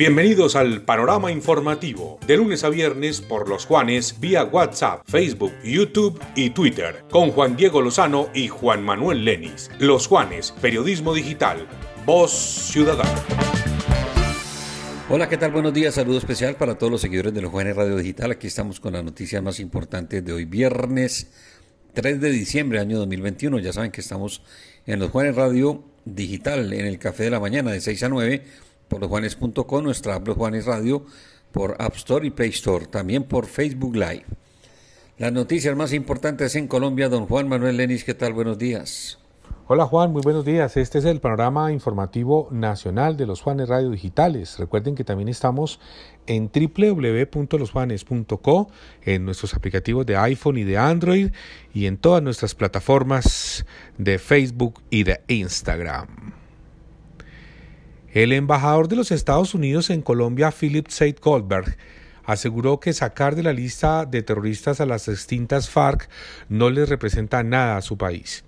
Bienvenidos al panorama informativo, de lunes a viernes por los Juanes vía WhatsApp, Facebook, YouTube y Twitter, con Juan Diego Lozano y Juan Manuel Lenis. Los Juanes, periodismo digital, voz ciudadana. Hola, ¿qué tal? Buenos días, saludo especial para todos los seguidores de los Juanes Radio Digital. Aquí estamos con las noticias más importantes de hoy, viernes 3 de diciembre, año 2021. Ya saben que estamos en los Juanes Radio Digital, en el Café de la Mañana, de 6 a 9 por losjuanes.com, nuestra app Juanes Radio, por App Store y Play Store, también por Facebook Live. Las noticias más importantes en Colombia, don Juan Manuel Lenis, ¿qué tal? Buenos días. Hola Juan, muy buenos días. Este es el panorama informativo nacional de los Juanes Radio Digitales. Recuerden que también estamos en www.losjuanes.co, en nuestros aplicativos de iPhone y de Android y en todas nuestras plataformas de Facebook y de Instagram. El embajador de los Estados Unidos en Colombia, Philip Seid Goldberg, aseguró que sacar de la lista de terroristas a las extintas FARC no les representa nada a su país.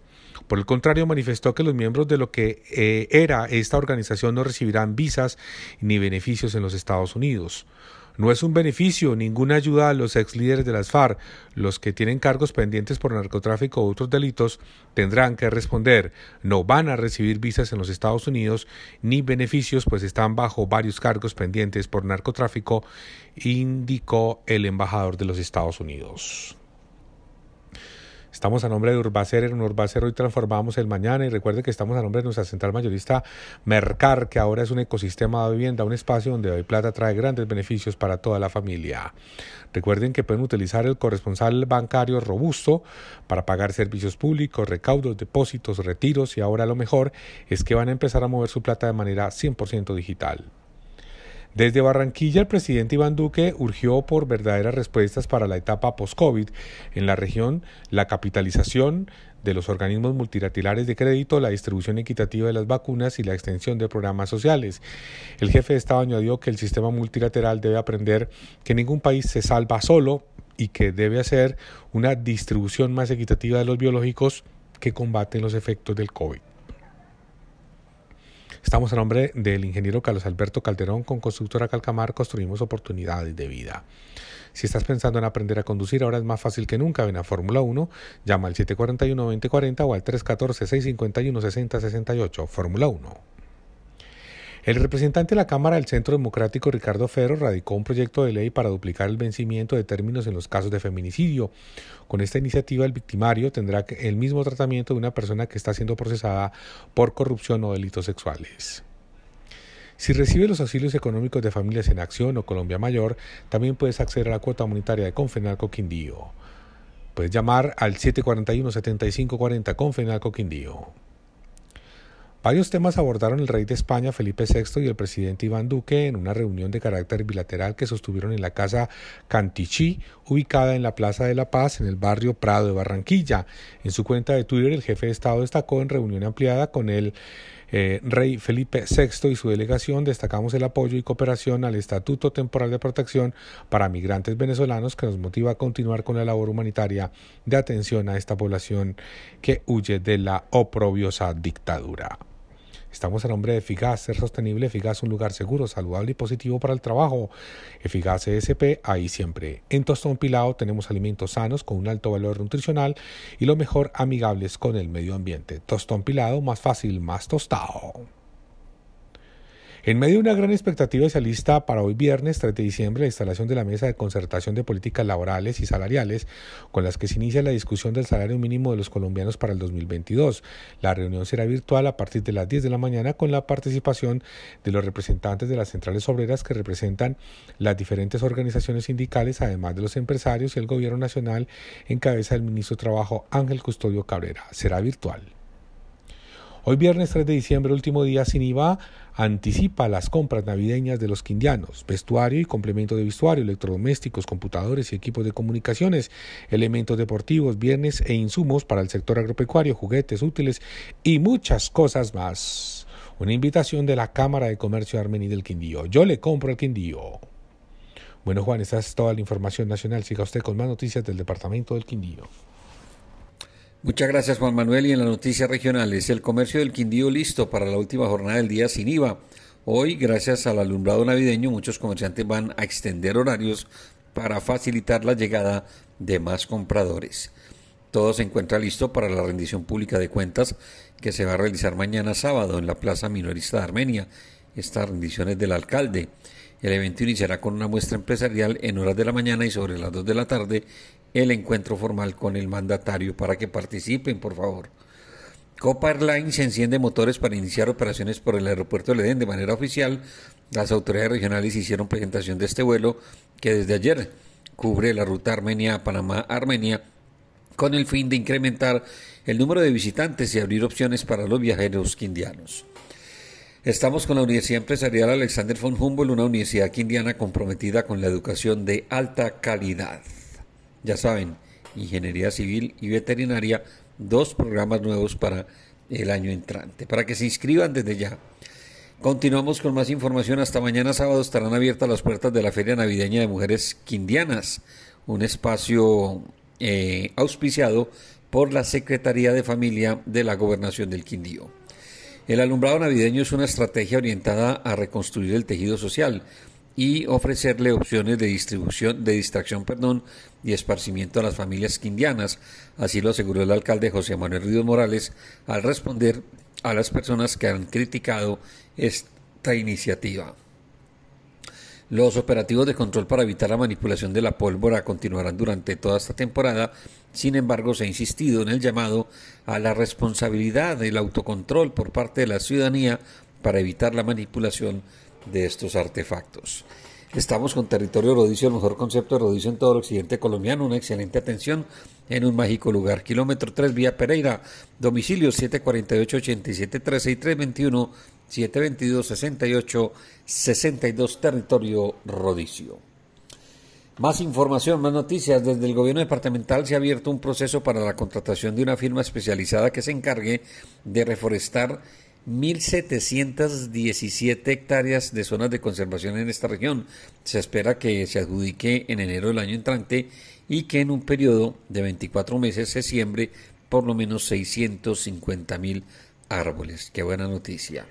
Por el contrario, manifestó que los miembros de lo que eh, era esta organización no recibirán visas ni beneficios en los Estados Unidos. No es un beneficio, ninguna ayuda a los ex líderes de las FARC. Los que tienen cargos pendientes por narcotráfico u otros delitos tendrán que responder. No van a recibir visas en los Estados Unidos ni beneficios, pues están bajo varios cargos pendientes por narcotráfico, indicó el embajador de los Estados Unidos. Estamos a nombre de Urbacer. En Urbacer hoy transformamos el mañana y recuerde que estamos a nombre de nuestra central mayorista Mercar, que ahora es un ecosistema de vivienda, un espacio donde hoy plata trae grandes beneficios para toda la familia. Recuerden que pueden utilizar el corresponsal bancario robusto para pagar servicios públicos, recaudos, depósitos, retiros y ahora lo mejor es que van a empezar a mover su plata de manera 100% digital. Desde Barranquilla, el presidente Iván Duque urgió por verdaderas respuestas para la etapa post-COVID en la región, la capitalización de los organismos multilaterales de crédito, la distribución equitativa de las vacunas y la extensión de programas sociales. El jefe de Estado añadió que el sistema multilateral debe aprender que ningún país se salva solo y que debe hacer una distribución más equitativa de los biológicos que combaten los efectos del COVID. Estamos a nombre del ingeniero Carlos Alberto Calderón con Constructora Calcamar, construimos oportunidades de vida. Si estás pensando en aprender a conducir, ahora es más fácil que nunca. Ven a Fórmula 1, llama al 741-2040 o al 314-651-6068. Fórmula 1. El representante de la Cámara del Centro Democrático, Ricardo Ferro, radicó un proyecto de ley para duplicar el vencimiento de términos en los casos de feminicidio. Con esta iniciativa, el victimario tendrá el mismo tratamiento de una persona que está siendo procesada por corrupción o delitos sexuales. Si recibes los auxilios económicos de Familias en Acción o Colombia Mayor, también puedes acceder a la cuota monetaria de Confenalco Quindío. Puedes llamar al 741-7540 Confenalco Quindío. Varios temas abordaron el rey de España Felipe VI y el presidente Iván Duque en una reunión de carácter bilateral que sostuvieron en la casa Cantichí, ubicada en la Plaza de la Paz, en el barrio Prado de Barranquilla. En su cuenta de Twitter, el jefe de Estado destacó en reunión ampliada con el eh, rey Felipe VI y su delegación destacamos el apoyo y cooperación al Estatuto Temporal de Protección para Migrantes Venezolanos que nos motiva a continuar con la labor humanitaria de atención a esta población que huye de la oprobiosa dictadura. Estamos a nombre de Eficaz, ser sostenible, Eficaz, un lugar seguro, saludable y positivo para el trabajo. Eficaz ESP, ahí siempre. En Tostón Pilao tenemos alimentos sanos con un alto valor nutricional y lo mejor amigables con el medio ambiente. Tostón Pilado, más fácil, más tostado. En medio de una gran expectativa se alista para hoy viernes 3 de diciembre la instalación de la mesa de concertación de políticas laborales y salariales con las que se inicia la discusión del salario mínimo de los colombianos para el 2022. La reunión será virtual a partir de las 10 de la mañana con la participación de los representantes de las centrales obreras que representan las diferentes organizaciones sindicales, además de los empresarios y el gobierno nacional en cabeza del ministro de Trabajo Ángel Custodio Cabrera. Será virtual. Hoy viernes 3 de diciembre, último día sin IVA, anticipa las compras navideñas de los quindianos, vestuario y complemento de vestuario, electrodomésticos, computadores y equipos de comunicaciones, elementos deportivos, viernes e insumos para el sector agropecuario, juguetes útiles y muchas cosas más. Una invitación de la Cámara de Comercio Armení del Quindío. Yo le compro el Quindío. Bueno, Juan, esta es toda la información nacional. Siga usted con más noticias del Departamento del Quindío. Muchas gracias Juan Manuel y en las noticias regionales, el comercio del Quindío listo para la última jornada del día sin IVA. Hoy, gracias al alumbrado navideño, muchos comerciantes van a extender horarios para facilitar la llegada de más compradores. Todo se encuentra listo para la rendición pública de cuentas que se va a realizar mañana sábado en la Plaza Minorista de Armenia. Estas rendiciones del alcalde. El evento iniciará con una muestra empresarial en horas de la mañana y sobre las 2 de la tarde el encuentro formal con el mandatario para que participen, por favor. Copa Airlines enciende motores para iniciar operaciones por el aeropuerto de Edén de manera oficial. Las autoridades regionales hicieron presentación de este vuelo que desde ayer cubre la ruta Armenia-Panamá-Armenia con el fin de incrementar el número de visitantes y abrir opciones para los viajeros quindianos. Estamos con la Universidad Empresarial Alexander von Humboldt, una universidad quindiana comprometida con la educación de alta calidad. Ya saben, Ingeniería Civil y Veterinaria, dos programas nuevos para el año entrante, para que se inscriban desde ya. Continuamos con más información. Hasta mañana sábado estarán abiertas las puertas de la Feria Navideña de Mujeres Quindianas, un espacio eh, auspiciado por la Secretaría de Familia de la Gobernación del Quindío. El alumbrado navideño es una estrategia orientada a reconstruir el tejido social y ofrecerle opciones de distribución, de distracción, perdón, y esparcimiento a las familias quindianas. Así lo aseguró el alcalde José Manuel Ríos Morales al responder a las personas que han criticado esta iniciativa. Los operativos de control para evitar la manipulación de la pólvora continuarán durante toda esta temporada. Sin embargo, se ha insistido en el llamado a la responsabilidad del autocontrol por parte de la ciudadanía para evitar la manipulación de estos artefactos. Estamos con Territorio Rodicio, el mejor concepto de rodicio en todo el occidente colombiano. Una excelente atención en un mágico lugar. Kilómetro 3, vía Pereira. Domicilio 748-8713 y 321-722-68-62. Territorio Rodicio. Más información, más noticias. Desde el gobierno departamental se ha abierto un proceso para la contratación de una firma especializada que se encargue de reforestar 1.717 hectáreas de zonas de conservación en esta región. Se espera que se adjudique en enero del año entrante y que en un periodo de 24 meses se siembre por lo menos 650 mil árboles. Qué buena noticia.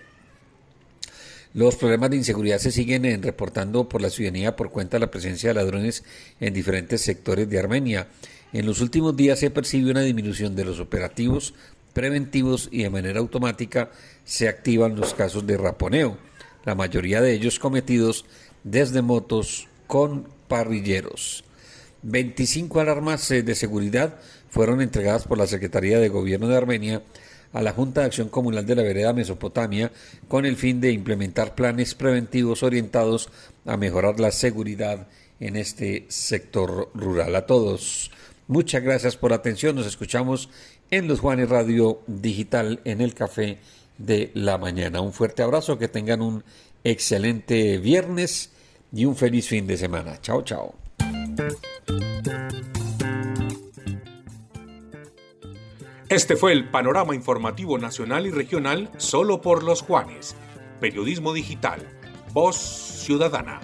Los problemas de inseguridad se siguen eh, reportando por la ciudadanía por cuenta de la presencia de ladrones en diferentes sectores de Armenia. En los últimos días se percibe una disminución de los operativos preventivos y de manera automática se activan los casos de raponeo, la mayoría de ellos cometidos desde motos con parrilleros. 25 alarmas eh, de seguridad fueron entregadas por la Secretaría de Gobierno de Armenia a la Junta de Acción Comunal de la Vereda Mesopotamia con el fin de implementar planes preventivos orientados a mejorar la seguridad en este sector rural. A todos, muchas gracias por la atención. Nos escuchamos en los Juanes Radio Digital en el café de la mañana. Un fuerte abrazo, que tengan un excelente viernes y un feliz fin de semana. Chao, chao. Este fue el panorama informativo nacional y regional solo por los Juanes. Periodismo digital. Voz ciudadana.